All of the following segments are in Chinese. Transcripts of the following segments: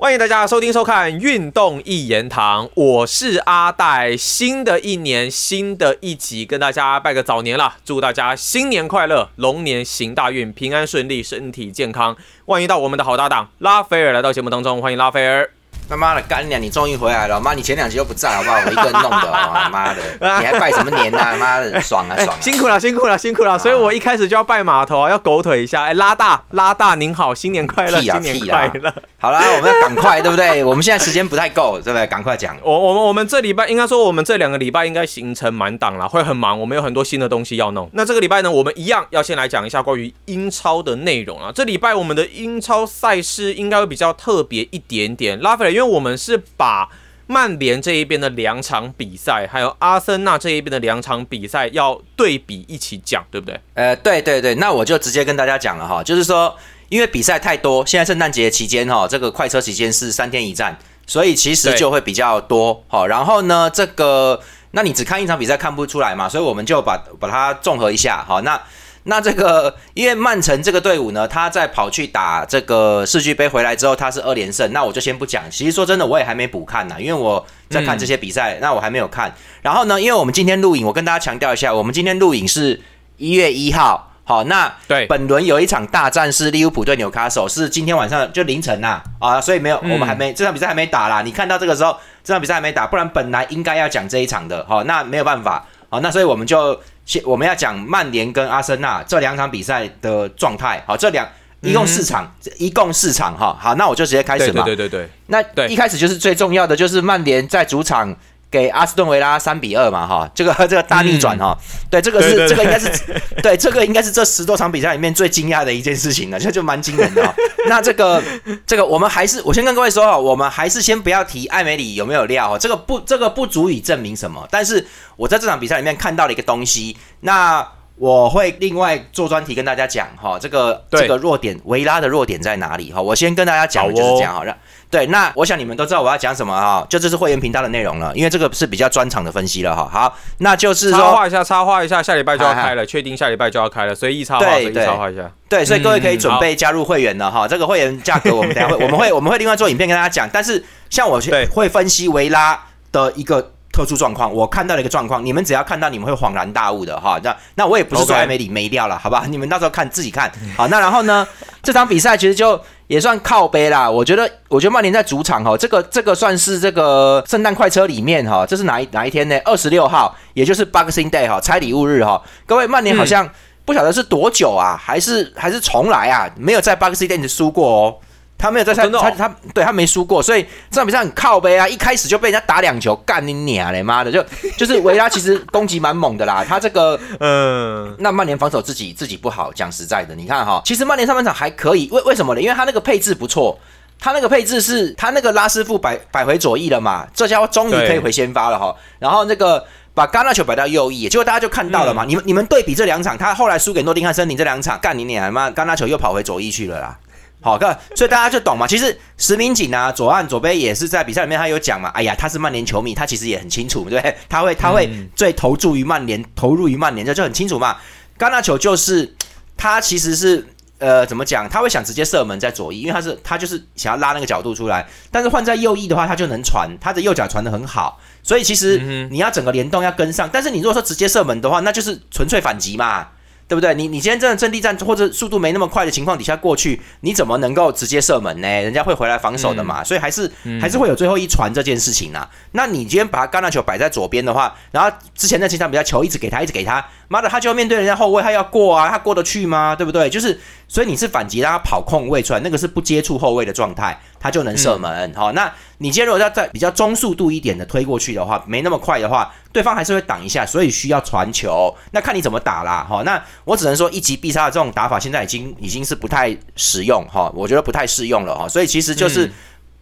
欢迎大家收听收看《运动一言堂》，我是阿戴。新的一年，新的一集，跟大家拜个早年了！祝大家新年快乐，龙年行大运，平安顺利，身体健康。欢迎到我们的好搭档拉斐尔来到节目当中，欢迎拉斐尔。他妈的干娘，你终于回来了！妈，你前两集又不在，好不好？我一个人弄的，妈的！你还拜什么年呐？妈的，爽啊爽！辛苦了辛苦了辛苦了！所以我一开始就要拜码头啊，要狗腿一下。哎，拉大拉大，您好，新年快乐，新年快乐！好啦，我们要赶快，对不对？我们现在时间不太够，对不对？赶快讲。我我们我们这礼拜应该说，我们这两个礼拜应该行程满档了，会很忙。我们有很多新的东西要弄。那这个礼拜呢，我们一样要先来讲一下关于英超的内容啊。这礼拜我们的英超赛事应该会比较特别一点点。拉斐尔，因为我们是。把曼联这一边的两场比赛，还有阿森纳这一边的两场比赛要对比一起讲，对不对？呃，对对对，那我就直接跟大家讲了哈，就是说，因为比赛太多，现在圣诞节期间哈，这个快车期间是三天一站，所以其实就会比较多哈。然后呢，这个那你只看一场比赛看不出来嘛，所以我们就把把它综合一下哈。那那这个，因为曼城这个队伍呢，他在跑去打这个世俱杯回来之后，他是二连胜。那我就先不讲。其实说真的，我也还没补看呢，因为我在看这些比赛，那我还没有看。然后呢，因为我们今天录影，我跟大家强调一下，我们今天录影是一月一号。好，那对本轮有一场大战是利物浦对纽卡手，是今天晚上就凌晨呐啊，所以没有，我们还没这场比赛还没打啦。你看到这个时候，这场比赛还没打，不然本来应该要讲这一场的。好，那没有办法。好，那所以我们就先我们要讲曼联跟阿森纳这两场比赛的状态。好，这两一共四场，一共四场哈。好，那我就直接开始嘛。对对对对。那一开始就是最重要的，就是曼联在主场。给阿斯顿维拉三比二嘛，哈，这个 这个大逆转哈，对，这个是这个应该是 对，这个应该是这十多场比赛里面最惊讶的一件事情了，这就蛮惊人的。那这个这个我们还是我先跟各位说哈，我们还是先不要提艾梅里有没有料，这个不这个不足以证明什么。但是我在这场比赛里面看到了一个东西，那我会另外做专题跟大家讲哈，这个这个弱点维拉的弱点在哪里哈？我先跟大家讲就是这样哈，让。对，那我想你们都知道我要讲什么哈，就这是会员频道的内容了，因为这个是比较专场的分析了哈。好，那就是插画一下，插画一下，下礼拜就要开了，确定下礼拜就要开了，随意插画，随意插画一下。对，所以各位可以准备加入会员了哈。这个会员价格我们等下会，我们会我们会另外做影片跟大家讲。但是像我会分析维拉的一个特殊状况，我看到了一个状况，你们只要看到你们会恍然大悟的哈。那那我也不是说没理没掉了，好吧？你们到时候看自己看好。那然后呢，这场比赛其实就。也算靠背啦，我觉得，我觉得曼联在主场哈，这个这个算是这个圣诞快车里面哈，这是哪一哪一天呢？二十六号，也就是 Boxing Day 哈，拆礼物日哈。各位，曼联好像不晓得是多久啊，还是还是重来啊？没有在 Boxing Day 输过哦。他没有在他他他对他没输过，所以这场比赛很靠背啊！一开始就被人家打两球，干你娘嘞妈的！就就是维拉其实攻击蛮猛的啦，他这个嗯，那曼联防守自己自己不好，讲实在的，你看哈，其实曼联上半场还可以，为为什么呢？因为他那个配置不错，他那个配置是他那个拉师傅摆摆回左翼了嘛，这家伙终于可以回先发了哈，然后那个把戛纳球摆到右翼，结果大家就看到了嘛，你们你们对比这两场，他后来输给诺丁汉森林这两场，干你娘妈，戛纳球又跑回左翼去了啦。好，看，所以大家就懂嘛。其实石明景啊，左岸左杯也是在比赛里面，他有讲嘛。哎呀，他是曼联球迷，他其实也很清楚，对不对？他会他会最投注于曼联，投入于曼联，这就很清楚嘛。戛纳球就是他其实是呃怎么讲？他会想直接射门在左翼，因为他是他就是想要拉那个角度出来。但是换在右翼的话，他就能传，他的右脚传的很好。所以其实你要整个联动要跟上。但是你如果说直接射门的话，那就是纯粹反击嘛。对不对？你你今天真的阵地战或者速度没那么快的情况底下过去，你怎么能够直接射门呢？人家会回来防守的嘛，所以还是还是会有最后一传这件事情啊。那你今天把他橄榄球摆在左边的话，然后之前那几场比赛球一直给他，一直给他，妈的，他就要面对人家后卫，他要过啊，他过得去吗？对不对？就是所以你是反击让他跑空位出来，那个是不接触后卫的状态。他就能射门，好，那你今天如果要在比较中速度一点的推过去的话，没那么快的话，对方还是会挡一下，所以需要传球。那看你怎么打啦，哈，那我只能说一击必杀的这种打法，现在已经已经是不太实用，哈，我觉得不太适用了，哈，所以其实就是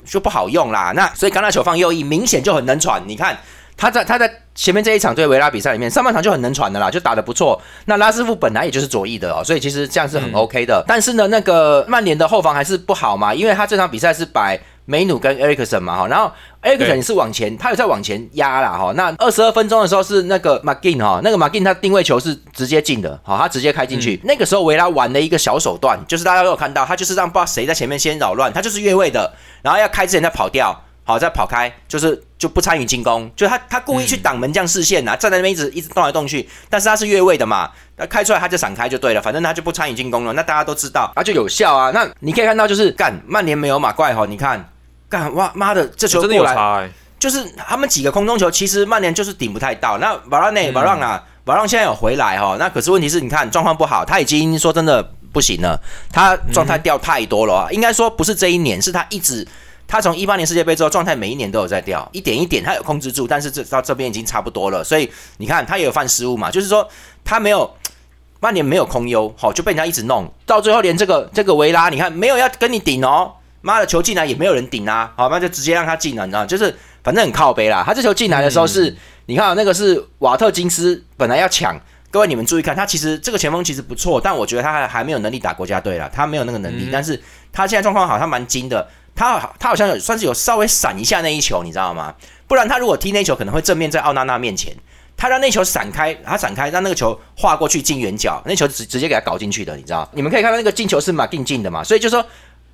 就不好用啦。那所以橄榄球放右翼，明显就很能传，你看他在他在前面这一场对维拉比赛里面，上半场就很能传的啦，就打得不错。那拉师傅本来也就是左翼的哦，所以其实这样是很 OK 的。但是呢，那个曼联的后防还是不好嘛，因为他这场比赛是摆梅努跟埃里克森嘛哈，然后埃里克森是往前，他有在往前压啦哈。那二十二分钟的时候是那个马金哈，那个马金他定位球是直接进的，好，他直接开进去。那个时候维拉玩的一个小手段，就是大家都有看到，他就是让不知道谁在前面先扰乱，他就是越位的，然后要开之前再跑掉。好，再跑开，就是就不参与进攻，就他他故意去挡门将视线呐，站在那边一直一直动来动去，但是他是越位的嘛，那开出来他就闪开就对了，反正他就不参与进攻了，那大家都知道，啊就有效啊。那你可以看到就是干曼联没有马怪哈，你看干哇妈的这球过来，就是他们几个空中球，其实曼联就是顶不太到。那瓦拉内瓦让啊，瓦让现在有回来哈，那可是问题是你看状况不好，他已经说真的不行了，他状态掉太多了啊，应该说不是这一年，是他一直。他从一八年世界杯之后，状态每一年都有在掉，一点一点，他有控制住，但是这到这边已经差不多了。所以你看，他也有犯失误嘛，就是说他没有曼联没有空优，好就被人家一直弄，到最后连这个这个维拉，你看没有要跟你顶哦，妈的球进来也没有人顶啊，好那就直接让他进了，你知道，就是反正很靠背啦。他这球进来的时候是，你看那个是瓦特金斯本来要抢，各位你们注意看，他其实这个前锋其实不错，但我觉得他还还没有能力打国家队了，他没有那个能力，但是他现在状况好像蛮精的。他他好像有算是有稍微闪一下那一球，你知道吗？不然他如果踢那球，可能会正面在奥纳纳面前。他让那球闪开，他闪开，让那个球划过去进远角，那球直直接给他搞进去的，你知道？你们可以看到那个进球是马定进的嘛？所以就说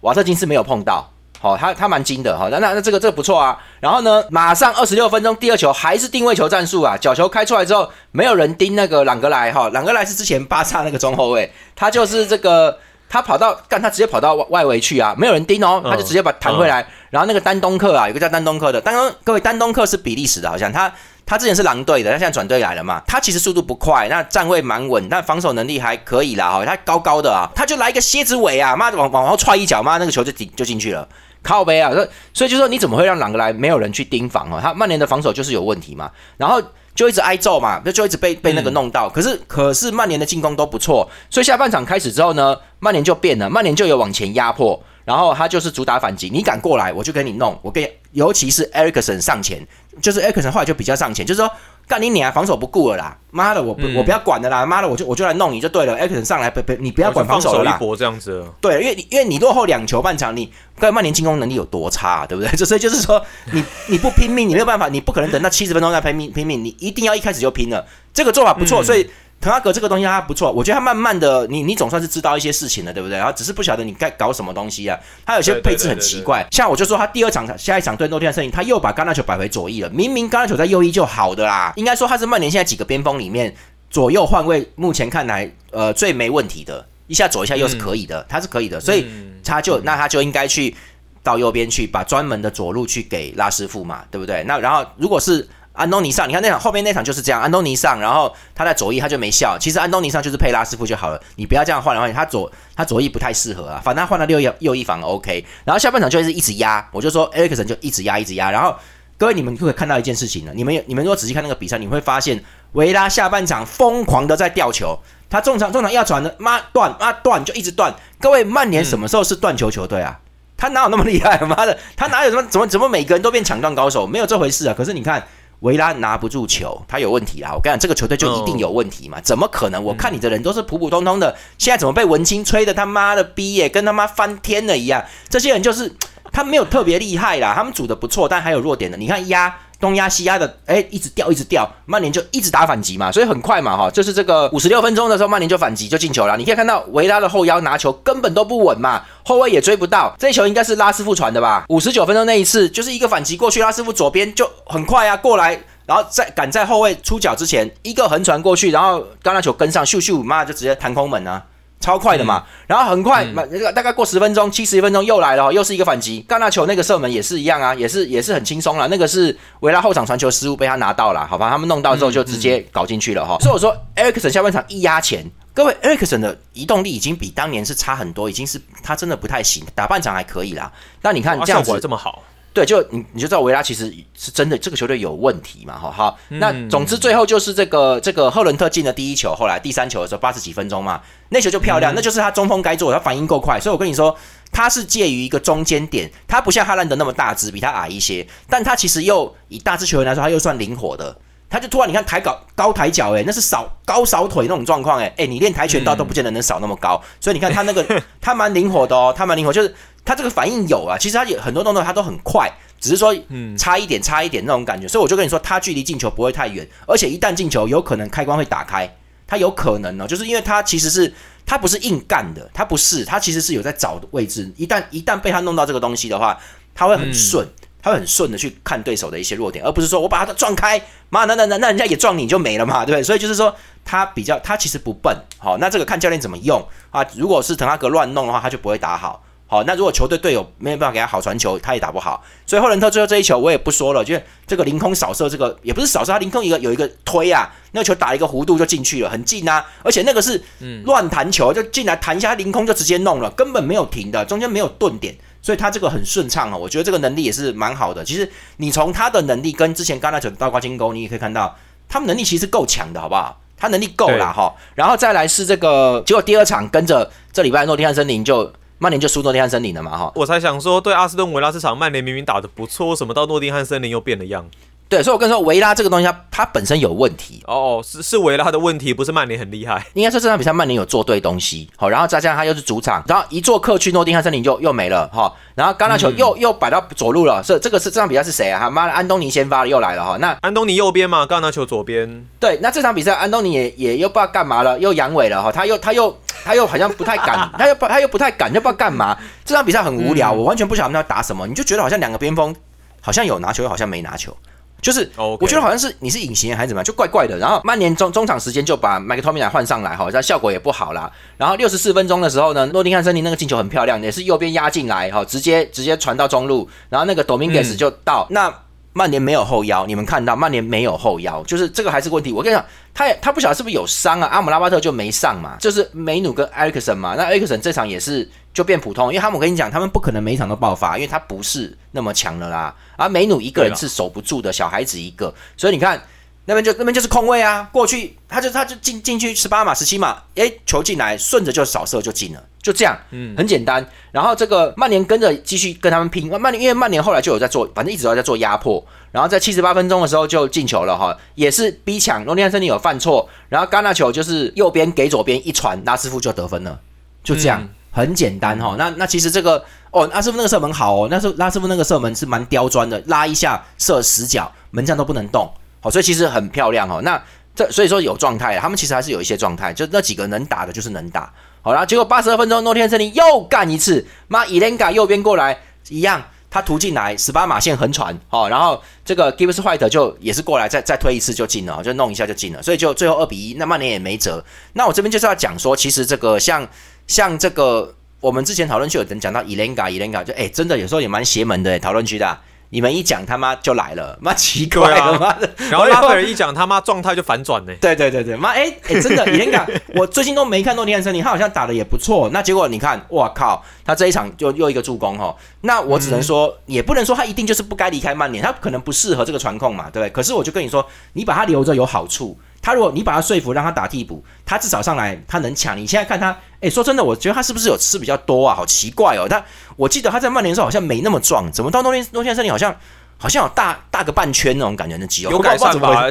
瓦特金是没有碰到，好，他他蛮精的哈。那那那这个这个不错啊。然后呢，马上二十六分钟第二球还是定位球战术啊，角球开出来之后没有人盯那个朗格莱哈，朗格莱是之前巴萨那个中后卫，他就是这个。他跑到干，他直接跑到外外围去啊，没有人盯哦，他就直接把弹回来。然后那个丹东克啊，有个叫丹东克的，丹东各位丹东克是比利时的，好像他他之前是狼队的，他现在转队来了嘛。他其实速度不快，那站位蛮稳，但防守能力还可以啦哈。他高高的啊，他就来一个蝎子尾啊，妈的往往后踹一脚，妈那个球就进就进去了，靠背啊。所以所以就说你怎么会让朗格莱没有人去盯防哦？他曼联的防守就是有问题嘛。然后。就一直挨揍嘛，就就一直被被那个弄到。可是可是曼联的进攻都不错，所以下半场开始之后呢，曼联就变了，曼联就有往前压迫，然后他就是主打反击，你敢过来我就给你弄，我跟尤其是 Ericsson 上前，就是 Ericsson 后来就比较上前，就是说。干你娘！防守不顾了啦！妈的，我不我不要管的啦！妈的，我就我就来弄你就对了。艾克森上来，不不，你不要管防守了啦。这样子。对，因为你因为你落后两球半场，你跟曼联进攻能力有多差，对不对？就所以就是说，你你不拼命，你没有办法，你不可能等到七十分钟再拼命拼命，你一定要一开始就拼了。这个做法不错，所以。滕哈格这个东西他不错，我觉得他慢慢的，你你总算是知道一些事情了，对不对？然后只是不晓得你该搞什么东西啊。他有些配置很奇怪，像我就说他第二场下一场对诺丁汉森林，他又把橄榄球摆回左翼了。明明橄榄球在右翼就好的啦，应该说他是曼联现在几个边锋里面左右换位，目前看来呃最没问题的，一下左一下右是可以的，他是可以的，所以他就那他就应该去到右边去，把专门的左路去给拉师傅嘛，对不对？那然后如果是。安东尼上，你看那场后面那场就是这样，安东尼上，然后他在左翼他就没效。其实安东尼上就是配拉师傅就好了，你不要这样换来换去，他左他左翼不太适合啊。反正他换了右翼右翼反而 OK。然后下半场就是一直压，我就说埃里克森就一直压一直压。然后各位你们会看到一件事情呢，你们你们如果仔细看那个比赛，你会发现维拉下半场疯狂的在吊球，他中场中场要传的妈断妈断就一直断。各位曼联什么时候是断球球队啊？他哪有那么厉害？妈的，他哪有什么怎么怎么每个人都变抢断高手？没有这回事啊！可是你看。维拉拿不住球，他有问题啦！我跟你讲，这个球队就一定有问题嘛？怎么可能？我看你的人都是普普通通的，现在怎么被文青吹的他妈的逼耶跟他妈翻天了一样？这些人就是他没有特别厉害啦，他们组的不错，但还有弱点的。你看压。东压西压的，哎，一直掉，一直掉，曼联就一直打反击嘛，所以很快嘛，哈，就是这个五十六分钟的时候，曼联就反击就进球了。你可以看到维拉的后腰拿球根本都不稳嘛，后卫也追不到，这球应该是拉师傅传的吧？五十九分钟那一次就是一个反击过去，拉师傅左边就很快啊过来，然后在赶在后卫出脚之前一个横传过去，然后刚那球跟上，咻咻，妈就直接弹空门啊。超快的嘛，然后很快，那个大概过十分钟，七十一分钟又来了，又是一个反击。戛纳球那个射门也是一样啊，也是也是很轻松了。那个是维拉后场传球失误被他拿到了，好吧，他们弄到之后就直接搞进去了哈。所以我说埃里克森下半场一压前，各位埃里克森的移动力已经比当年是差很多，已经是他真的不太行，打半场还可以啦。那你看这样子这么好。对，就你你就知道维拉其实是真的这个球队有问题嘛，哈好，那总之最后就是这个这个赫伦特进了第一球，后来第三球的时候八十几分钟嘛，那球就漂亮，那就是他中锋该做，他反应够快，所以我跟你说，他是介于一个中间点，他不像哈兰德那么大只，比他矮一些，但他其实又以大只球员来说，他又算灵活的。他就突然你看抬高高抬脚，诶，那是扫高扫腿那种状况，诶，诶，你练跆拳道都不见得能扫那么高，所以你看他那个 他蛮灵活的哦，他蛮灵活，就是他这个反应有啊，其实他有很多动作他都很快，只是说差一点差一点那种感觉，所以我就跟你说，他距离进球不会太远，而且一旦进球，有可能开关会打开，他有可能呢，就是因为他其实是他不是硬干的，他不是，他其实是有在找位置，一旦一旦被他弄到这个东西的话，他会很顺。他很顺的去看对手的一些弱点，而不是说我把他撞开，妈，那那那那人家也撞你就没了嘛，对不对？所以就是说他比较，他其实不笨，好，那这个看教练怎么用啊。如果是滕哈格乱弄的话，他就不会打好。好，那如果球队队友没有办法给他好传球，他也打不好。所以霍伦特最后这一球我也不说了，就这个凌空扫射，这个也不是扫射，他凌空一个有一个推啊，那个球打一个弧度就进去了，很近啊。而且那个是乱弹球，就进来弹一下，凌空就直接弄了，根本没有停的，中间没有顿点。所以他这个很顺畅哦，我觉得这个能力也是蛮好的。其实你从他的能力跟之前刚才讲的倒挂金钩，你也可以看到，他们能力其实够强的，好不好？他能力够了哈。然后再来是这个，结果第二场跟着这礼拜诺丁汉森林就曼联就输诺丁汉森林了嘛哈。我才想说，对阿斯顿维拉这场曼联明明打的不错，为什么到诺丁汉森林又变了样？对，所以我跟你说，维拉这个东西，它它本身有问题哦，是是维拉的问题，不是曼联很厉害。应该说这场比赛曼联有做对东西，好，然后再加上他又是主场，然后一做客去诺丁汉森林就又没了哈，然后橄榄球又又摆到左路了，是这个是这场比赛是谁啊？他，妈的，安东尼先发了又来了哈，那安东尼右边嘛，橄榄球左边。对，那这场比赛安东尼也也又不知道干嘛了，又阳痿了哈，他又他又他又好像不太敢，他又不他又不太敢，又不知道干嘛。这场比赛很无聊，我完全不晓得他们要打什么，你就觉得好像两个边锋好像有拿球，又好像没拿球。就是，我觉得好像是你是隐形人还是怎么样，就怪怪的。然后曼联中中场时间就把麦克托米奈换上来，哈，这效果也不好啦。然后六十四分钟的时候呢，诺丁汉森林那个进球很漂亮，也是右边压进来，哈，直接直接传到中路，然后那个 Dominguez 就到。那曼联没有后腰，你们看到曼联没有后腰，就是这个还是个问题。我跟你讲，他也他不晓得是不是有伤啊？阿姆拉巴特就没上嘛，就是梅努跟埃克森嘛。那埃克森这场也是就变普通，因为他们我跟你讲，他们不可能每一场都爆发，因为他不是那么强的啦。而梅努一个人是守不住的，小孩子一个，所以你看那边就那边就是空位啊，过去他就他就进进去十八码十七码，哎，球进来顺着就扫射就进了。就这样，嗯，很简单。然后这个曼联跟着继续跟他们拼。曼联因为曼联后来就有在做，反正一直都在做压迫。然后在七十八分钟的时候就进球了哈，也是逼抢。罗尼安森尼有犯错，然后戛纳球就是右边给左边一传，拉师傅就得分了。就这样，很简单哈。那那其实这个哦，拉师傅那个射门好哦，那时候拉师傅那个射门是蛮刁钻的，拉一下射死角，门将都不能动。好，所以其实很漂亮哦。那这所以说有状态，他们其实还是有一些状态，就那几个能打的就是能打。好啦，结果八十二分钟，诺天森林又干一次，妈伊莲卡右边过来一样，他突进来十八码线横传，哦，然后这个 Gibbs White 就也是过来再再推一次就进了，就弄一下就进了，所以就最后二比一，那曼联也没辙。那我这边就是要讲说，其实这个像像这个我们之前讨论区有人讲到伊莲卡伊莲卡，就哎真的有时候也蛮邪门的讨论区的。你们一讲他妈就来了，妈奇怪了，妈的！然后拉斐尔一讲他妈状态就反转呢。对对对对，妈哎哎，真的，以前讲我最近都没看诺丁汉森林，他好像打的也不错。那结果你看，哇靠，他这一场就又一个助攻哈。那我只能说，也不能说他一定就是不该离开曼联，他可能不适合这个传控嘛，对不对？可是我就跟你说，你把他留着有好处。他如果你把他说服让他打替补，他至少上来他能抢。你现在看他，哎，说真的，我觉得他是不是有吃比较多啊？好奇怪哦。他我记得他在曼联的时候好像没那么壮，怎么到诺丁诺丁汉森林好像？好像有大大个半圈那种感觉的肌肉，有改善吧？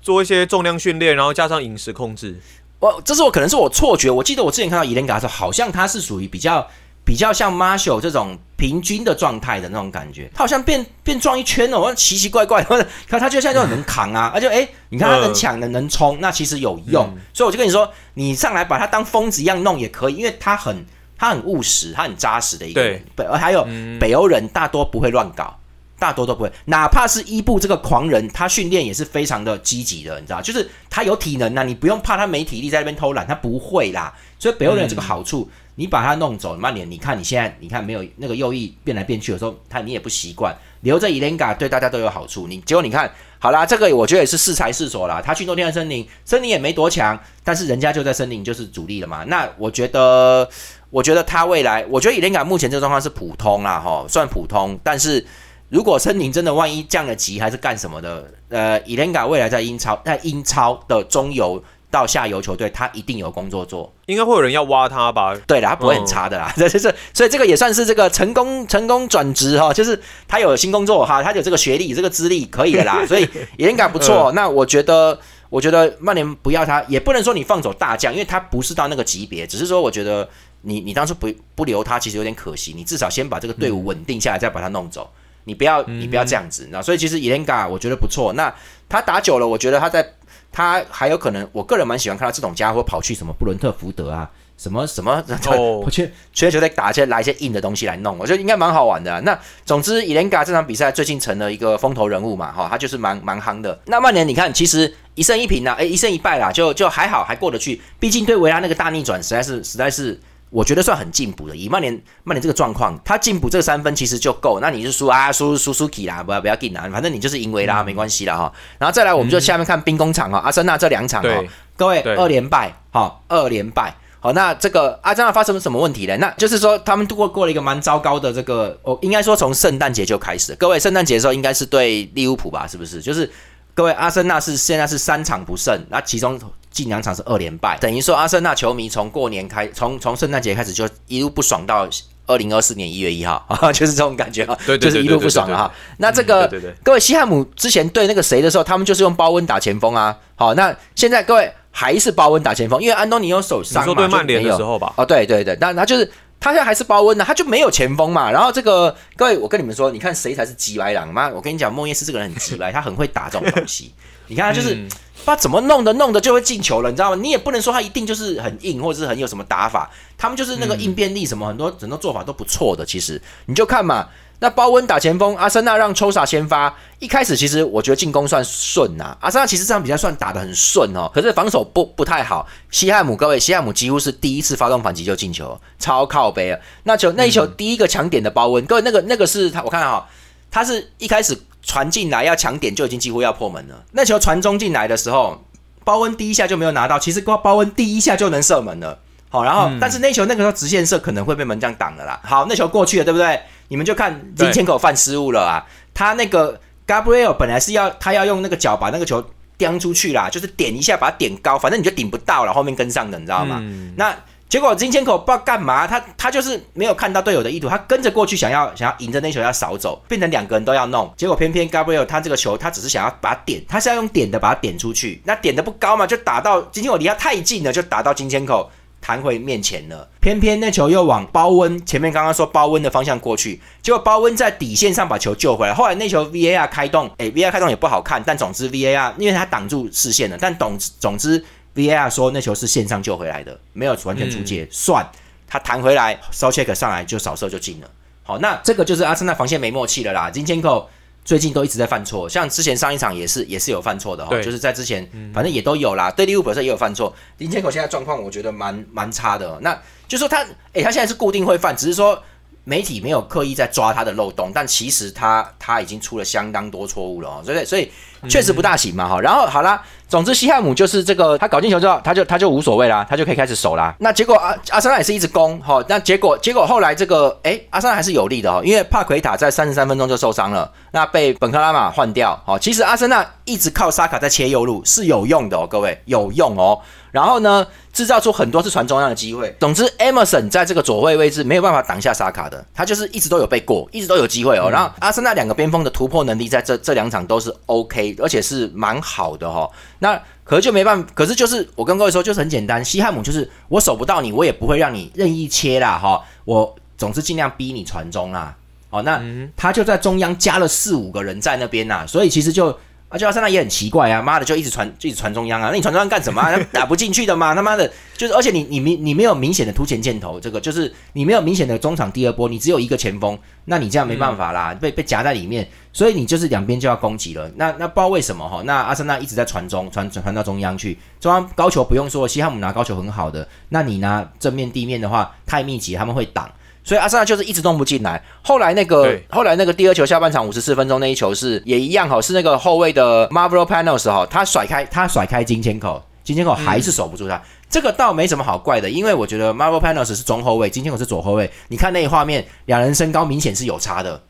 做一些重量训练，然后加上饮食控制。我这是我可能是我错觉。我记得我之前看到伊莲卡的时候，好像他是属于比较比较像 Marshall 这种平均的状态的那种感觉。他好像变变壮一圈哦，奇奇怪怪。的，可他就现在就很能扛啊，而且哎，你看他能抢能能冲，那其实有用。所以我就跟你说，你上来把他当疯子一样弄也可以，因为他很他很务实，他很扎实的一个人。北还有北欧人大多不会乱搞。大多都不会，哪怕是伊布这个狂人，他训练也是非常的积极的，你知道，就是他有体能呐，你不用怕他没体力在那边偷懒，他不会啦。所以北欧人有这个好处，你把他弄走，曼联，你看你现在，你看没有那个右翼变来变去的时候，他你也不习惯，留着伊莲嘎对大家都有好处。你结果你看好啦，这个我觉得也是适才适所啦。他去诺丁汉森林，森林也没多强，但是人家就在森林就是主力了嘛。那我觉得，我觉得他未来，我觉得伊莲嘎目前这个状况是普通啦，哈，算普通，但是。如果森林真的万一降了级还是干什么的，呃，伊莲卡未来在英超在英超的中游。到下游球队，他一定有工作做。应该会有人要挖他吧？对的，他不会很差的啦。这这这，所以这个也算是这个成功成功转职哈，就是他有新工作哈，他有这个学历、这个资历可以的啦。所以也应该不错。那我觉得，我觉得曼联不要他，也不能说你放走大将，因为他不是到那个级别。只是说，我觉得你你当初不不留他，其实有点可惜。你至少先把这个队伍稳定下来，再把他弄走。你不要你不要这样子，那所以其实伊莲嘎我觉得不错。那他打久了，我觉得他在他还有可能，我个人蛮喜欢看到这种家伙跑去什么布伦特福德啊，什么什么，我去全球在打一些来一些硬的东西来弄，我觉得应该蛮好玩的。那总之伊莲嘎这场比赛最近成了一个风头人物嘛，哈，他就是蛮蛮夯的。那曼联你看，其实一胜一平呐，哎，一胜一败啦，就就还好，还过得去。毕竟对维拉那个大逆转，实在是实在是。我觉得算很进步的，以曼联曼联这个状况，他进步这三分其实就够。那你就输啊，输输输起啦，不要不要紧啦，反正你就是赢维拉没关系啦哈。然后再来，我们就下面看兵工厂哈，阿森纳这两场哈，各位二连败哈，二连败。好，那这个阿森纳发生了什么问题呢？那就是说他们度过过了一个蛮糟糕的这个，哦，应该说从圣诞节就开始。各位圣诞节的时候应该是对利物浦吧？是不是？就是各位阿森纳是现在是三场不胜，那其中。近两场是二连败，等于说阿森纳球迷从过年开，从从圣诞节开始就一路不爽到二零二四年一月一号，就是这种感觉哈，就是一路不爽了哈。那这个各位西汉姆之前对那个谁的时候，他们就是用包温打前锋啊。好，那现在各位还是包温打前锋，因为安东尼有手伤嘛，曼联的时候吧？哦，对对对，那他就是他现在还是包温的，他就没有前锋嘛。然后这个各位，我跟你们说，你看谁才是急白狼妈？我跟你讲，莫耶斯这个人很急白，他很会打这种东西。你看他就是。不知道怎么弄的，弄的就会进球了，你知道吗？你也不能说他一定就是很硬，或者是很有什么打法。他们就是那个应变力什么，很多很多做法都不错的。其实你就看嘛，那包温打前锋，阿森纳让抽萨先发。一开始其实我觉得进攻算顺呐，阿森纳其实这场比赛算打得很顺哦，可是防守不不太好。西汉姆各位，西汉姆几乎是第一次发动反击就进球，超靠背啊！那球那一球第一个抢点的包温，各位那个那个是他，我看哈，他是一开始。传进来要抢点就已经几乎要破门了。那球传中进来的时候，包温第一下就没有拿到，其实包温第一下就能射门了。好，然后但是那球那个时候直线射可能会被门将挡了啦。好，那球过去了，对不对？你们就看金千口犯失误了啊！他那个 Gabriel 本来是要他要用那个脚把那个球颠出去啦，就是点一下把它点高，反正你就顶不到了，后面跟上的，你知道吗？那。结果金千口不知道干嘛，他他就是没有看到队友的意图，他跟着过去想要想要迎着那球要扫走，变成两个人都要弄。结果偏偏 Gabriel 他这个球他只是想要把点，他是要用点的把它点出去，那点的不高嘛，就打到金千口离他太近了，就打到金千口弹回面前了。偏偏那球又往包温前面刚刚说包温的方向过去，结果包温在底线上把球救回来。后来那球 VAR 开动，哎，VAR 开动也不好看，但总之 VAR 因为他挡住视线了，但总总之。VAR 说那球是线上救回来的，没有完全出界，算他弹回来，烧 check 上来就扫射就进了。好，那这个就是阿森纳防线没默契了啦。金千口最近都一直在犯错，像之前上一场也是也是有犯错的哈，就是在之前反正也都有啦。对利物浦也有犯错，林千口现在状况我觉得蛮蛮差的。那就说他，诶，他现在是固定会犯，只是说。媒体没有刻意在抓他的漏洞，但其实他他已经出了相当多错误了哦，所以所以确实不大行嘛哈。然后好啦，总之西汉姆就是这个，他搞进球之后，他就他就无所谓啦，他就可以开始守啦。那结果阿阿森纳也是一直攻哈，那结果结果后来这个哎，阿森纳还是有利的哦，因为帕奎塔在三十三分钟就受伤了，那被本克拉马换掉哦。其实阿森纳一直靠沙卡在切右路是有用的哦，各位有用哦。然后呢，制造出很多次传中央的机会。总之，Emerson 在这个左位位置没有办法挡下沙卡的，他就是一直都有被过，一直都有机会哦。然后阿森纳两个边锋的突破能力在这这两场都是 OK，而且是蛮好的哈。那可是就没办法，可是就是我跟各位说，就是很简单，西汉姆就是我守不到你，我也不会让你任意切啦哈。我总是尽量逼你传中啦。哦，那他就在中央加了四五个人在那边呐，所以其实就。而且阿森纳也很奇怪啊，妈的就一直传，一直传中央啊，那你传中央干什么啊？打不进去的嘛，他妈的，就是而且你你明你没有明显的突前箭头，这个就是你没有明显的中场第二波，你只有一个前锋，那你这样没办法啦，被被夹在里面，所以你就是两边就要攻击了。那那不知道为什么哈，那阿森纳一直在传中，传传到中央去，中央高球不用说，西汉姆拿高球很好的，那你拿正面地面的话太密集，他们会挡。所以阿森纳就是一直弄不进来。后来那个，后来那个第二球下半场五十四分钟那一球是也一样哈，是那个后卫的 Marvel Panels 哈，他甩开他甩开金千口，金千口还是守不住他。这个倒没什么好怪的，因为我觉得 Marvel Panels 是中后卫，金千口是左后卫。你看那一画面，两人身高明显是有差的。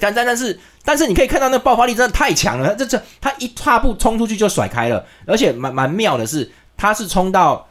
但但但是但是你可以看到那爆发力真的太强了，这这他一踏步冲出去就甩开了，而且蛮蛮妙的是。他是冲到。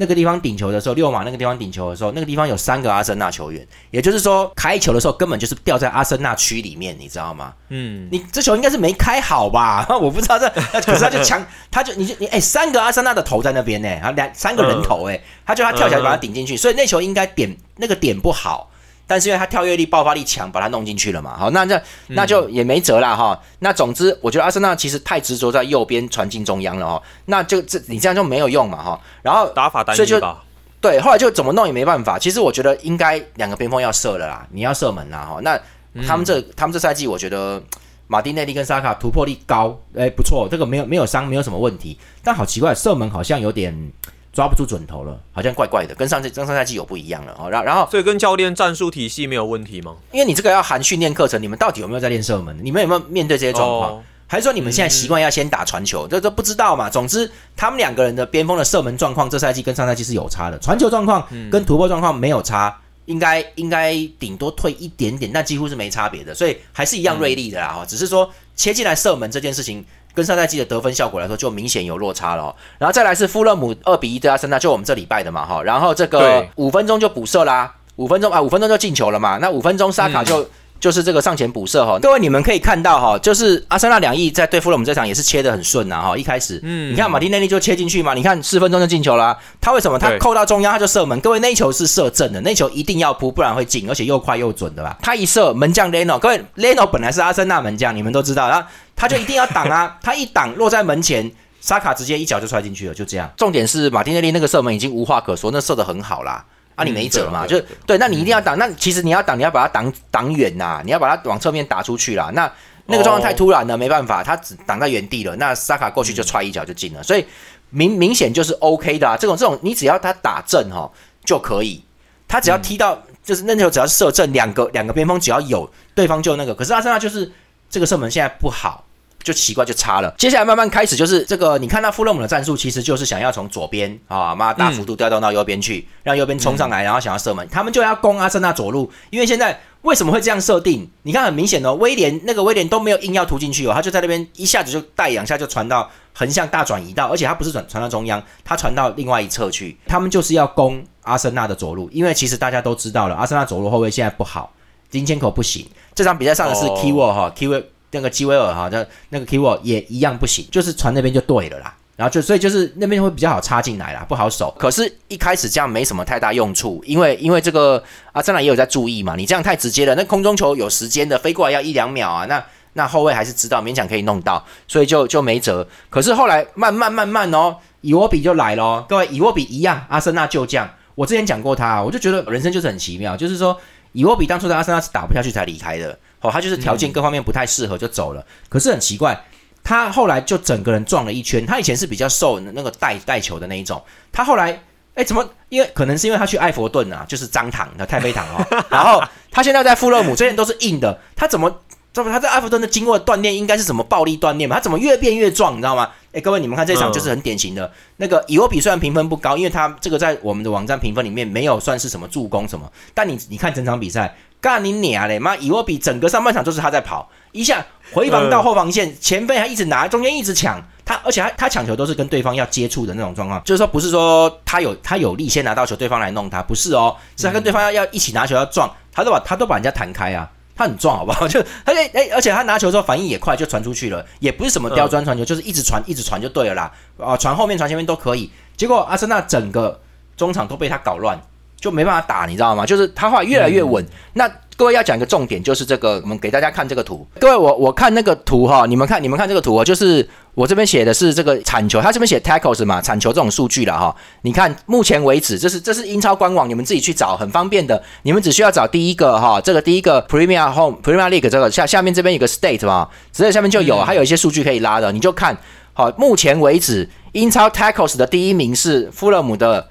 那个地方顶球的时候，六马那个地方顶球的时候，那个地方有三个阿森纳球员，也就是说开球的时候根本就是掉在阿森纳区里面，你知道吗？嗯，你这球应该是没开好吧？我不知道这，可是他就强，他就你就你哎，三个阿森纳的头在那边呢，然后两三个人头哎，他就他跳起来把他顶进去，所以那球应该点那个点不好。但是因为他跳跃力、爆发力强，把他弄进去了嘛。好，那那那就也没辙了哈。那总之，我觉得阿森纳其实太执着在右边传进中央了哦。那就这你这样就没有用嘛哈。然后打法单一吧。对，后来就怎么弄也没办法。其实我觉得应该两个边锋要射了啦，你要射门啦哈。那他们这他们这赛季，我觉得马丁内利跟萨卡突破力高，哎不错，这个没有没有伤，没有什么问题。但好奇怪，射门好像有点。抓不住准头了，好像怪怪的，跟上次跟上赛季有不一样了哦。然然后，所以跟教练战术体系没有问题吗？因为你这个要含训练课程，你们到底有没有在练射门？你们有没有面对这些状况？还是说你们现在习惯要先打传球？这都不知道嘛。总之，他们两个人的边锋的射门状况，这赛季跟上赛季是有差的。传球状况跟突破状况没有差，应该应该顶多退一点点，但几乎是没差别的。所以还是一样锐利的啦哈，只是说切进来射门这件事情。跟上赛季的得分效果来说，就明显有落差了。然后再来是富勒姆二比一对阿森纳，就我们这礼拜的嘛哈。然后这个五分钟就补射啦，五分钟啊，五分钟就进球了嘛。那五分钟沙卡就。就是这个上前补射哈，各位你们可以看到哈，就是阿森纳两翼在对付了我们这场也是切的很顺呐哈，一开始，嗯，你看马丁内利就切进去嘛，你看四分钟就进球了，他为什么他扣到中央他就射门？各位那一球是射正的，那球一定要扑，不然会进，而且又快又准的吧？他一射门将 Leno，各位 Leno 本来是阿森纳门将，你们都知道，然后他就一定要挡啊，他一挡落在门前，沙卡直接一脚就踹进去了，就这样。重点是马丁内利那个射门已经无话可说，那射的很好啦。啊，你没辙嘛，就对，那你一定要挡。那其实你要挡，你要把它挡挡远呐，你要把它往侧面打出去啦。那那个状况太突然了，没办法，他只挡在原地了。那萨卡过去就踹一脚就进了，所以明明显就是 OK 的啊。这种这种，你只要他打正哈就可以，他只要踢到就是那球只要射正，两个两个边锋只要有对方就那个。可是阿森纳就是这个射门现在不好。就奇怪就差了，接下来慢慢开始就是这个，你看到富勒姆的战术其实就是想要从左边啊，妈大幅度调动到右边去，让右边冲上来，然后想要射门，他们就要攻阿森纳左路，因为现在为什么会这样设定？你看很明显哦，威廉那个威廉都没有硬要突进去哦，他就在那边一下子就带两下就传到横向大转移到，而且他不是转传到中央，他传到另外一侧去，他们就是要攻阿森纳的左路，因为其实大家都知道了，阿森纳左路后卫现在不好，金千口不行，这场比赛上的是 Keyword 哈，Keyword。那个基威尔哈，那那个 keyword 也一样不行，就是传那边就对了啦。然后就所以就是那边会比较好插进来啦，不好守。可是，一开始这样没什么太大用处，因为因为这个阿森纳也有在注意嘛。你这样太直接了，那空中球有时间的飞过来要一两秒啊。那那后卫还是知道勉强可以弄到，所以就就没辙。可是后来慢慢慢慢哦，以沃比就来了。各位，以沃比一样，阿森纳就这样。我之前讲过他，我就觉得人生就是很奇妙，就是说以沃比当初在阿森纳是打不下去才离开的。哦，他就是条件各方面不太适合就走了。可是很奇怪，他后来就整个人撞了一圈。他以前是比较瘦那个带带球的那一种，他后来哎怎么？因为可能是因为他去艾佛顿啊，就是张堂的太妃堂哦。然后他现在在富勒姆，这些都是硬的。他怎么？这么他在艾弗顿的经过锻炼，应该是什么暴力锻炼嘛？他怎么越变越壮？你知道吗？哎，各位你们看这场就是很典型的那个伊沃比，虽然评分不高，因为他这个在我们的网站评分里面没有算是什么助攻什么。但你你看整场比赛。干你娘嘞！妈，以沃比整个上半场就是他在跑，一下回防到后防线，前锋还一直拿，中间一直抢他，而且他他抢球都是跟对方要接触的那种状况，就是说不是说他有他有力先拿到球，对方来弄他，不是哦，是他跟对方要要一起拿球要撞，他都把他都把人家弹开啊，他很壮好不好？就而且哎，而且他拿球之后反应也快，就传出去了，也不是什么刁钻传球，就是一直传一直传就对了啦，啊，传后面传前面都可以，结果阿森纳整个中场都被他搞乱。就没办法打，你知道吗？就是他话越来越稳。那各位要讲一个重点，就是这个，我们给大家看这个图。各位，我我看那个图哈，你们看，你们看这个图啊，就是我这边写的是这个铲球，他这边写 tackles 嘛，铲球这种数据了哈。你看，目前为止，这是这是英超官网，你们自己去找，很方便的。你们只需要找第一个哈，这个第一个 Premier Home Premier League 这个下下面这边有个 State 嘛，直接下面就有，还有一些数据可以拉的，你就看好。目前为止，英超 tackles 的第一名是富勒姆的。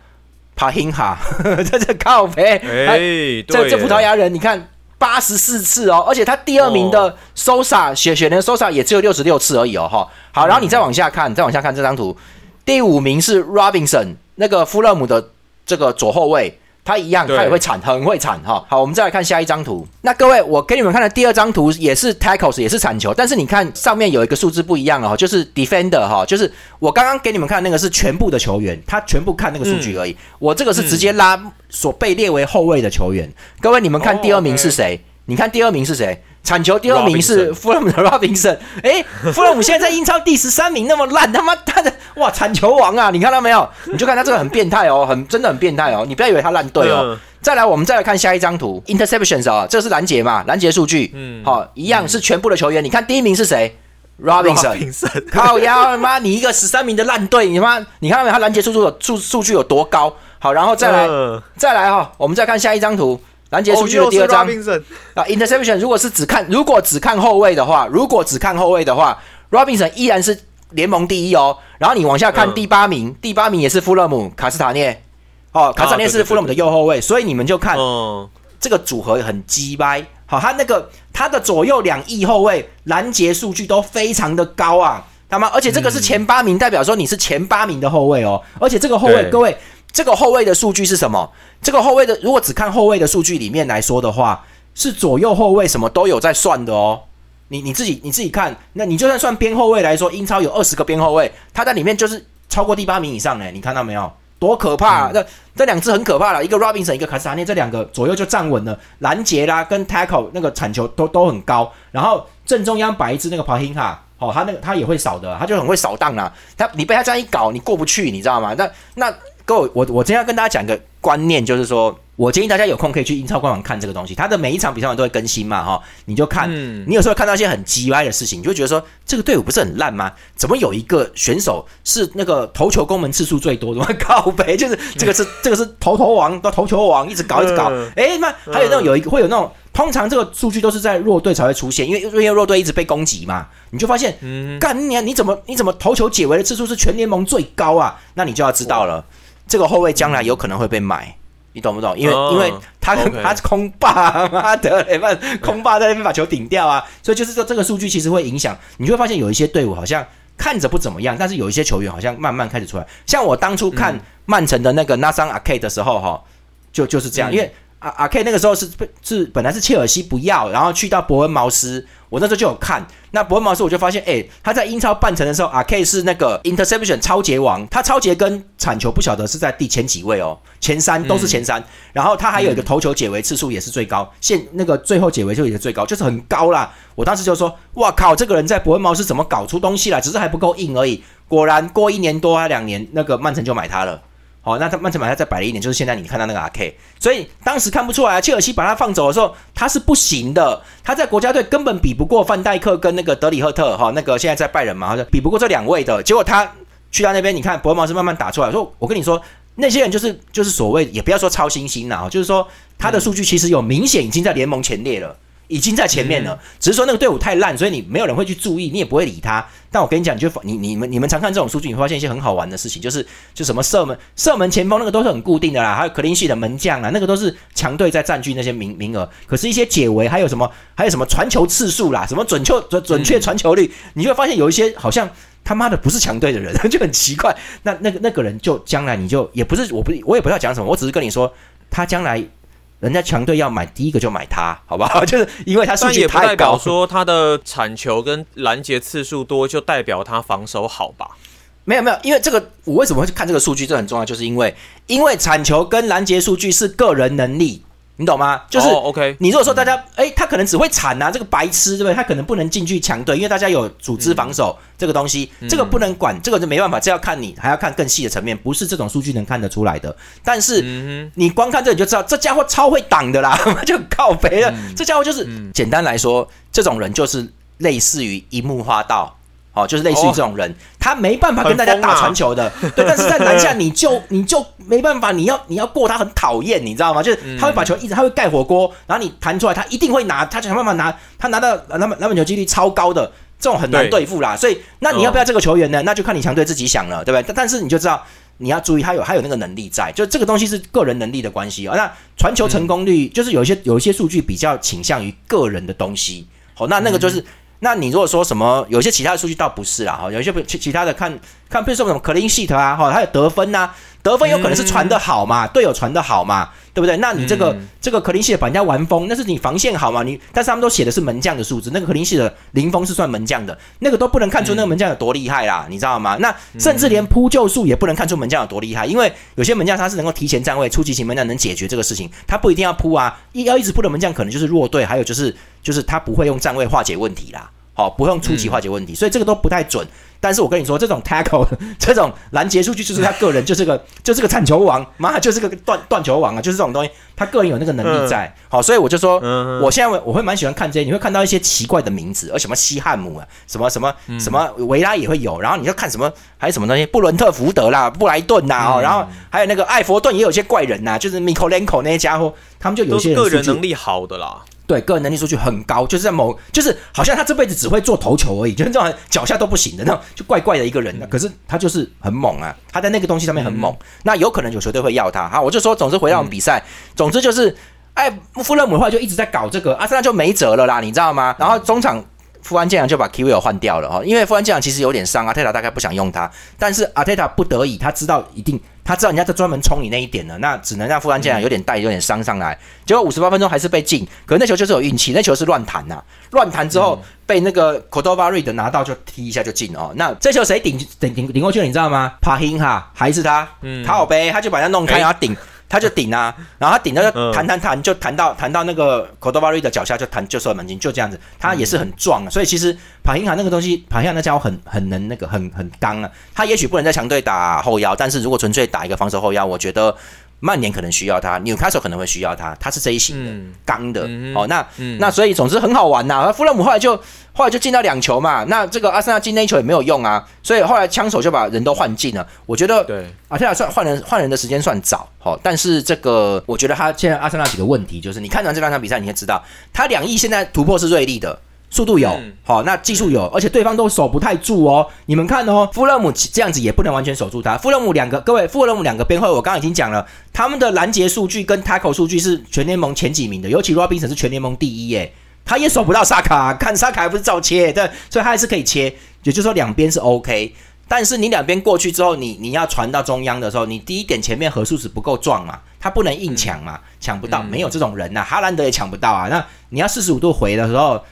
帕辛哈，这是靠背，哎，这这葡萄牙人，你看八十四次哦，而且他第二名的 Sosa 雪雪人 Sosa 也只有六十六次而已哦，哈，好，然后你再往下看，再往下看这张图，第五名是 Robinson，那个富勒姆的这个左后卫，他一样，他也会铲，很会铲哈。好，我们再来看下一张图。那各位，我给你们看的第二张图也是 tackles，也是铲球，但是你看上面有一个数字不一样了哈，就是 defender 哈，就是我刚刚给你们看那个是全部的球员，他全部看那个数据而已。我这个是直接拉所被列为后卫的球员。各位，你们看第二名是谁？你看第二名是谁？铲球第二名是富勒姆的 Robinson。哎，富勒姆现在在英超第十三名，那么烂，他妈他的哇，铲球王啊！你看到没有？你就看他这个很变态哦，很真的很变态哦。你不要以为他烂队哦。再来，我们再来看下一张图，interceptions 啊，这是拦截嘛？拦截数据，嗯，好，一样是全部的球员。你看第一名是谁？Robinson。靠呀，妈，你一个十三名的烂队，你妈，你看到没有？他拦截数据有数数据有多高？好，然后再来，再来哈，我们再看下一张图。拦截数据的第二张啊，interception 如果是只看如果只看后卫的话，如果只看后卫的话，Robinson 依然是联盟第一哦。然后你往下看第八名，第八名也是富勒姆卡斯塔涅。哦，卡斯塔涅是富勒姆的右后卫，所以你们就看这个组合很鸡掰。好，他那个他的左右两翼后卫拦截数据都非常的高啊，他妈，而且这个是前八名，代表说你是前八名的后卫哦，而且这个后卫各位。这个后卫的数据是什么？这个后卫的，如果只看后卫的数据里面来说的话，是左右后卫什么都有在算的哦。你你自己你自己看，那你就算算边后卫来说，英超有二十个边后卫，他在里面就是超过第八名以上呢，你看到没有？多可怕！这这两只很可怕了，一个 Robinson，一个卡斯塔涅，这两个左右就站稳了，拦截啦跟 tackle 那个铲球都都很高。然后正中央摆一只那个 p a h i n a 好，他那个他也会扫的，他就很会扫荡啦。他你被他这样一搞，你过不去，你知道吗？那那。各位，我我今天要跟大家讲一个观念，就是说我建议大家有空可以去英超官网看这个东西，它的每一场比赛完都会更新嘛，哈，你就看，你有时候看到一些很鸡歪的事情，你就觉得说这个队伍不是很烂吗？怎么有一个选手是那个投球攻门次数最多的？靠北，就是这个是这个是投投王，到投球王一直搞一直搞，哎，那还有那种有一个会有那种，通常这个数据都是在弱队才会出现，因为因为弱队一直被攻击嘛，你就发现，干你你怎么你怎么投球解围的次数是全联盟最高啊？那你就要知道了。这个后卫将来有可能会被买，你懂不懂？因为因为他他是空霸，妈的，空霸在那边把球顶掉啊，所以就是说这个数据其实会影响，你就会发现有一些队伍好像看着不怎么样，但是有一些球员好像慢慢开始出来。像我当初看曼城的那个纳桑阿 K 的时候，哈，就就是这样，因为。阿阿 K 那个时候是是本来是切尔西不要，然后去到伯恩茅斯，我那时候就有看。那伯恩茅斯我就发现，哎，他在英超半程的时候，阿 K 是那个 interception 超节王，他超节跟铲球不晓得是在第前几位哦，前三都是前三。然后他还有一个头球解围次数也是最高，现那个最后解围就也是最高，就是很高啦。我当时就说，哇靠，这个人在伯恩茅斯怎么搞出东西来？只是还不够硬而已。果然过一年多还两年，那个曼城就买他了。哦，那他曼城把他再摆了一点，就是现在你看到那个阿 K，所以当时看不出来，切尔西把他放走的时候，他是不行的，他在国家队根本比不过范戴克跟那个德里赫特，哈，那个现在在拜仁嘛，比不过这两位的，结果他去到那边，你看博尔茅斯慢慢打出来，说我跟你说，那些人就是就是所谓也不要说超新星了，就是说他的数据其实有明显已经在联盟前列了。已经在前面了，只是说那个队伍太烂，所以你没有人会去注意，你也不会理他。但我跟你讲，你就你你们你们常看这种数据，你会发现一些很好玩的事情，就是就什么射门射门前锋那个都是很固定的啦，还有克林系的门将啊，那个都是强队在占据那些名名额。可是，一些解围还有什么还有什么传球次数啦，什么准确准准确传球率，你就会发现有一些好像他妈的不是强队的人，就很奇怪。那那个那个人就将来你就也不是我不我也不知道讲什么，我只是跟你说他将来。人家强队要买第一个就买他，好不好？就是因为他数据太高。说他的铲球跟拦截次数多，就代表他防守好吧？没有没有，因为这个我为什么会去看这个数据？这很重要，就是因为因为铲球跟拦截数据是个人能力。你懂吗？就是 OK。你如果说大家，哎，他可能只会铲啊，这个白痴，对不对？他可能不能进去强队，因为大家有组织防守这个东西，这个不能管，这个就没办法，这要看你，还要看更细的层面，不是这种数据能看得出来的。但是你光看这你就知道，这家伙超会挡的啦，就靠肥了。这家伙就是，简单来说，这种人就是类似于樱木花道。哦，就是类似于这种人，他没办法跟大家打传球的，对。但是在篮下，你就你就没办法，你要你要过他很讨厌，你知道吗？就是他会把球一直他会盖火锅，然后你弹出来，他一定会拿，他想办法拿，他拿到篮板篮板球几率超高的，这种很难对付啦。所以，那你要不要这个球员呢？那就看你强队自己想了，对不对？但但是你就知道你要注意，他有他有那个能力在，就这个东西是个人能力的关系哦。那传球成功率就是有一些有一些数据比较倾向于个人的东西，好，那那个就是。那你如果说什么有些其他的数据倒不是啦，哈，有一些其其他的看看，比如说什么 clean sheet 啊，哈，还有得分呐，得分有可能是传的好嘛，队友传的好嘛，对不对？那你这个这个 clean sheet 把人家玩疯，那是你防线好嘛？你但是他们都写的是门将的数字，那个 clean sheet 的零封是算门将的，那个都不能看出那个门将有多厉害啦，你知道吗？那甚至连扑救数也不能看出门将有多厉害，因为有些门将他是能够提前站位，初级型门将能解决这个事情，他不一定要扑啊，一要一直扑的门将可能就是弱队，还有就是就是他不会用站位化解问题啦。好，不用初期化解问题，所以这个都不太准。但是我跟你说，这种 tackle 这种拦截数据，就是他个人就是个就是个铲球王，妈就是个断断球王啊，就是这种东西，他个人有那个能力在。好，所以我就说，我现在我会蛮喜欢看这些，你会看到一些奇怪的名字，而什么西汉姆啊，什么什么什么维拉也会有，然后你就看什么还有什么东西，布伦特福德啦，布莱顿呐，哦，然后还有那个艾佛顿也有些怪人呐，就是 Mikolenko 那些家伙，他们就有些个人能力好的啦。对个人能力数据很高，就是在某，就是好像他这辈子只会做头球而已，就是这种脚下都不行的那种，就怪怪的一个人。可是他就是很猛啊，他在那个东西上面很猛。那有可能有球队会要他。好，我就说，总之回到我们比赛，总之就是，哎，富勒姆的话就一直在搞这个，阿森纳就没辙了啦，你知道吗？然后中场。富安健洋就把 k i w i 换掉了哈，因为富安健洋其实有点伤，阿泰塔大概不想用他，但是阿泰塔不得已，他知道一定，他知道人家在专门冲你那一点了，那只能让富安健洋有点带有点伤上来，结果五十八分钟还是被禁，可是那球就是有运气，那球是乱弹呐，乱弹之后被那个 Cordova Reed 拿到就踢一下就进哦，那这球谁顶顶顶顶过去了，你知道吗？帕辛哈还是他，他好呗，他就把他弄开然后顶。他就顶啊，然后他顶到就弹弹弹，就弹到弹到那个 c o d o v a r i 的脚下，就弹就射门进，就这样子。他也是很壮，所以其实帕辛卡那个东西，帕辛卡那家伙很很能那个很很刚啊。他也许不能在强队打后腰，但是如果纯粹打一个防守后腰，我觉得。曼联可能需要他，纽卡索可能会需要他，他是这一型的刚的哦。那那所以总之很好玩呐。富勒姆后来就后来就进到两球嘛。那这个阿森纳进那一球也没有用啊。所以后来枪手就把人都换进了。我觉得对阿森纳算换人换人的时间算早好，但是这个我觉得他现在阿森纳几个问题就是，你看完这两场比赛，你会知道他两翼现在突破是锐利的。速度有好，那技术有，而且对方都守不太住哦。你们看哦，富勒姆这样子也不能完全守住他。富勒姆两个，各位，富勒姆两个边后，我刚刚已经讲了，他们的拦截数据跟 tackle 数据是全联盟前几名的，尤其 Robinson 是全联盟第一耶。他也守不到萨卡，看萨卡还不是照切，对，所以他还是可以切，也就是说两边是 OK。但是你两边过去之后，你你要传到中央的时候，你第一点前面核数值不够壮嘛，他不能硬抢嘛，抢不到，没有这种人呐，哈兰德也抢不到啊。那你要四十五度回的时候。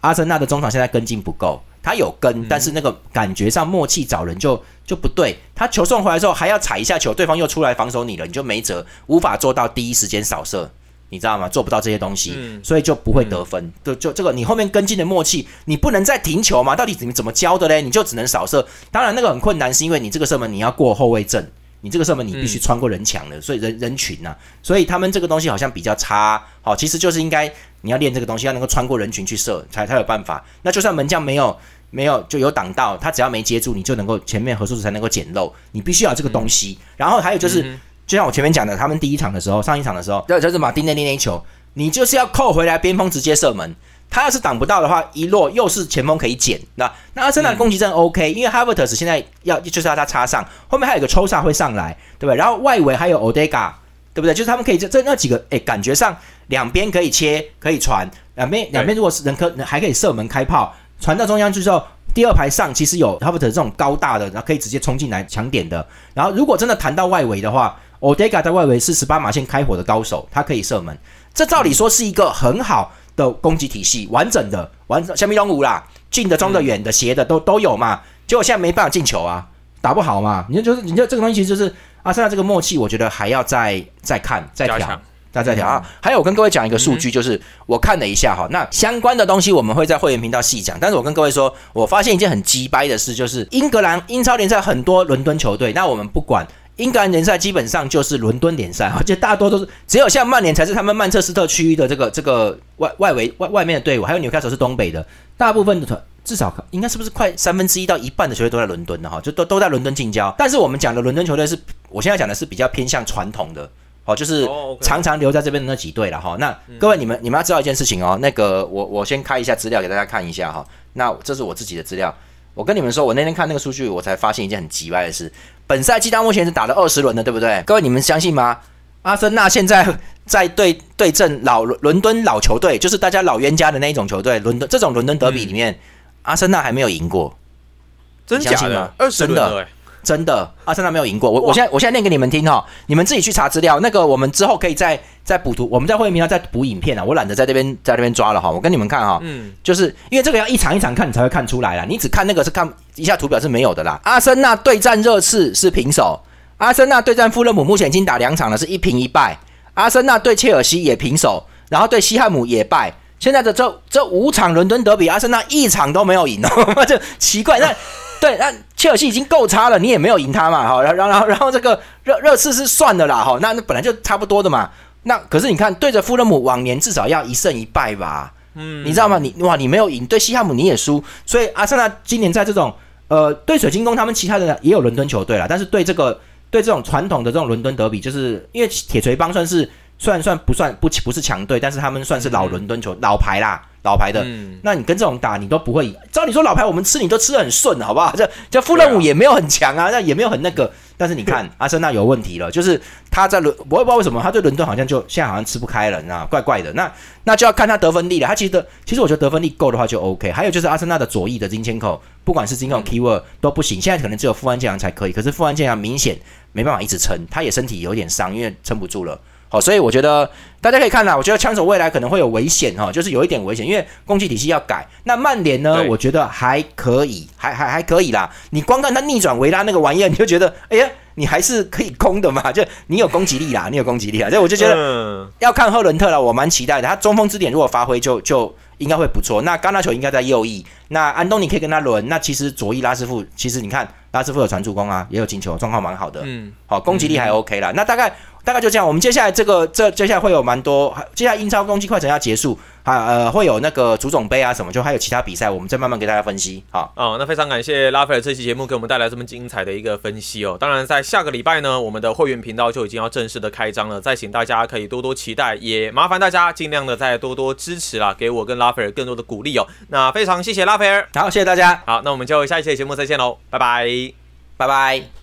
阿森纳的中场现在跟进不够，他有跟，但是那个感觉上默契找人就就不对。他球送回来之后还要踩一下球，对方又出来防守你了，你就没辙，无法做到第一时间扫射，你知道吗？做不到这些东西，所以就不会得分。就就这个，你后面跟进的默契，你不能再停球吗？到底怎么怎么教的嘞？你就只能扫射。当然那个很困难，是因为你这个射门你要过后卫阵。你这个射门你必须穿过人墙的，所以人人群呐，所以他们这个东西好像比较差。好，其实就是应该你要练这个东西，要能够穿过人群去射，才才有办法。那就算门将没有没有就有挡到，他只要没接住，你就能够前面合数值才能够捡漏。你必须要这个东西。然后还有就是，就像我前面讲的，他们第一场的时候，上一场的时候，对，就是马丁内利那球，你就是要扣回来边锋直接射门。他要是挡不到的话，一落又是前锋可以捡。那那阿森纳的攻击阵 OK，因为哈 t 特斯现在要就是要他插上，后面还有一个抽萨会上来，对不对？然后外围还有 Odega，对不对？就是他们可以这这那几个，哎，感觉上两边可以切，可以传，两边两边如果是人可还可以射门开炮，传到中央去之后，第二排上其实有哈 t 特这种高大的，然后可以直接冲进来抢点的。然后如果真的弹到外围的话，Odega 在外围是十八码线开火的高手，他可以射门。这照理说是一个很好。的攻击体系完整的，完整，下面用五啦，近的、中的、远的、斜的都都有嘛。结果现在没办法进球啊，打不好嘛。你就就是，你就这个东西其实就是阿森纳这个默契，我觉得还要再再看、再调、再再调啊。还有，我跟各位讲一个数据，就是我看了一下哈，那相关的东西我们会在会员频道细讲。但是我跟各位说，我发现一件很鸡掰的事，就是英格兰英超联赛很多伦敦球队，那我们不管。英格兰联赛基本上就是伦敦联赛，而且大多都是只有像曼联才是他们曼彻斯特区域的这个这个外外围外外面的队伍，还有纽卡索是东北的，大部分的团至少应该是不是快三分之一到一半的球队都在伦敦的哈，就都都在伦敦近郊。但是我们讲的伦敦球队是，我现在讲的是比较偏向传统的，哦，就是常常留在这边的那几队了哈。那各位你们你们要知道一件事情哦，那个我我先开一下资料给大家看一下哈。那这是我自己的资料，我跟你们说，我那天看那个数据，我才发现一件很奇怪的事。本赛季到目前是打了二十轮的，对不对？各位，你们相信吗？阿森纳现在 在对对阵老伦敦老球队，就是大家老冤家的那一种球队，伦敦这种伦敦德比里面，阿森纳还没有赢过，真假的？二十轮的，真的，阿森纳没有赢过。我我现在我现在念给你们听哈，你们自己去查资料。那个我们之后可以再再补图，我们在会议频道再补影片啊。我懒得在这边在这边抓了哈。我跟你们看哈，嗯，就是因为这个要一场一场看你才会看出来啦。你只看那个是看一下图表是没有的啦。阿森纳对战热刺是平手，阿森纳对战富勒姆目前已经打两场了，是一平一败。阿森纳对切尔西也平手，然后对西汉姆也败。现在的这这五场伦敦德比，阿森纳一场都没有赢哦，这奇怪。那 对，那切尔西已经够差了，你也没有赢他嘛，哈。然后 然后然后这个热热刺是算的啦，哈。那那本来就差不多的嘛。那可是你看，对着富勒姆，往年至少要一胜一败吧？嗯，你知道吗？你哇，你没有赢，对西汉姆你也输，所以阿森纳今年在这种呃对水晶宫他们其他的也有伦敦球队了，但是对这个对这种传统的这种伦敦德比，就是因为铁锤帮算是。算算不算不不是强队，但是他们算是老伦敦球老牌啦，老牌的。那你跟这种打，你都不会。照你说老牌，我们吃你都吃的很顺，好不好？这这富勒姆也没有很强啊，那也没有很那个。但是你看 阿森纳有问题了，就是他在伦，我也不知道为什么他对伦敦好像就现在好像吃不开了，你知道怪怪的。那那就要看他得分力了。他其实得，其实我觉得得分力够的话就 OK。还有就是阿森纳的左翼的金签口，不管是金口 keyword 都不行。现在可能只有富安健洋才可以，可是富安健洋明显没办法一直撑，他也身体有点伤，因为撑不住了。好，所以我觉得大家可以看啦，我觉得枪手未来可能会有危险哈，就是有一点危险，因为攻击体系要改。那曼联呢，我觉得还可以，还还还可以啦。你光看他逆转维拉那个玩意儿，你就觉得，哎呀，你还是可以攻的嘛，就你有攻击力啦，你有攻击力啊。所以我就觉得要看赫伦特了，我蛮期待的。他中锋之点如果发挥，就就应该会不错。那冈纳球应该在右翼，那安东尼可以跟他轮。那其实左翼拉师傅，其实你看拉师傅有传助攻啊，也有进球，状况蛮好的。嗯，好，攻击力还 OK 啦。那大概。大概就这样，我们接下来这个这接下来会有蛮多，接下来英超冬季快程要结束，啊呃会有那个足总杯啊什么，就还有其他比赛，我们再慢慢给大家分析。好，哦，那非常感谢拉斐尔这期节目给我们带来这么精彩的一个分析哦。当然，在下个礼拜呢，我们的会员频道就已经要正式的开张了，再请大家可以多多期待，也麻烦大家尽量的再多多支持啦，给我跟拉斐尔更多的鼓励哦。那非常谢谢拉斐尔，好，谢谢大家。好，那我们就下一期节目再见喽，拜拜，拜拜。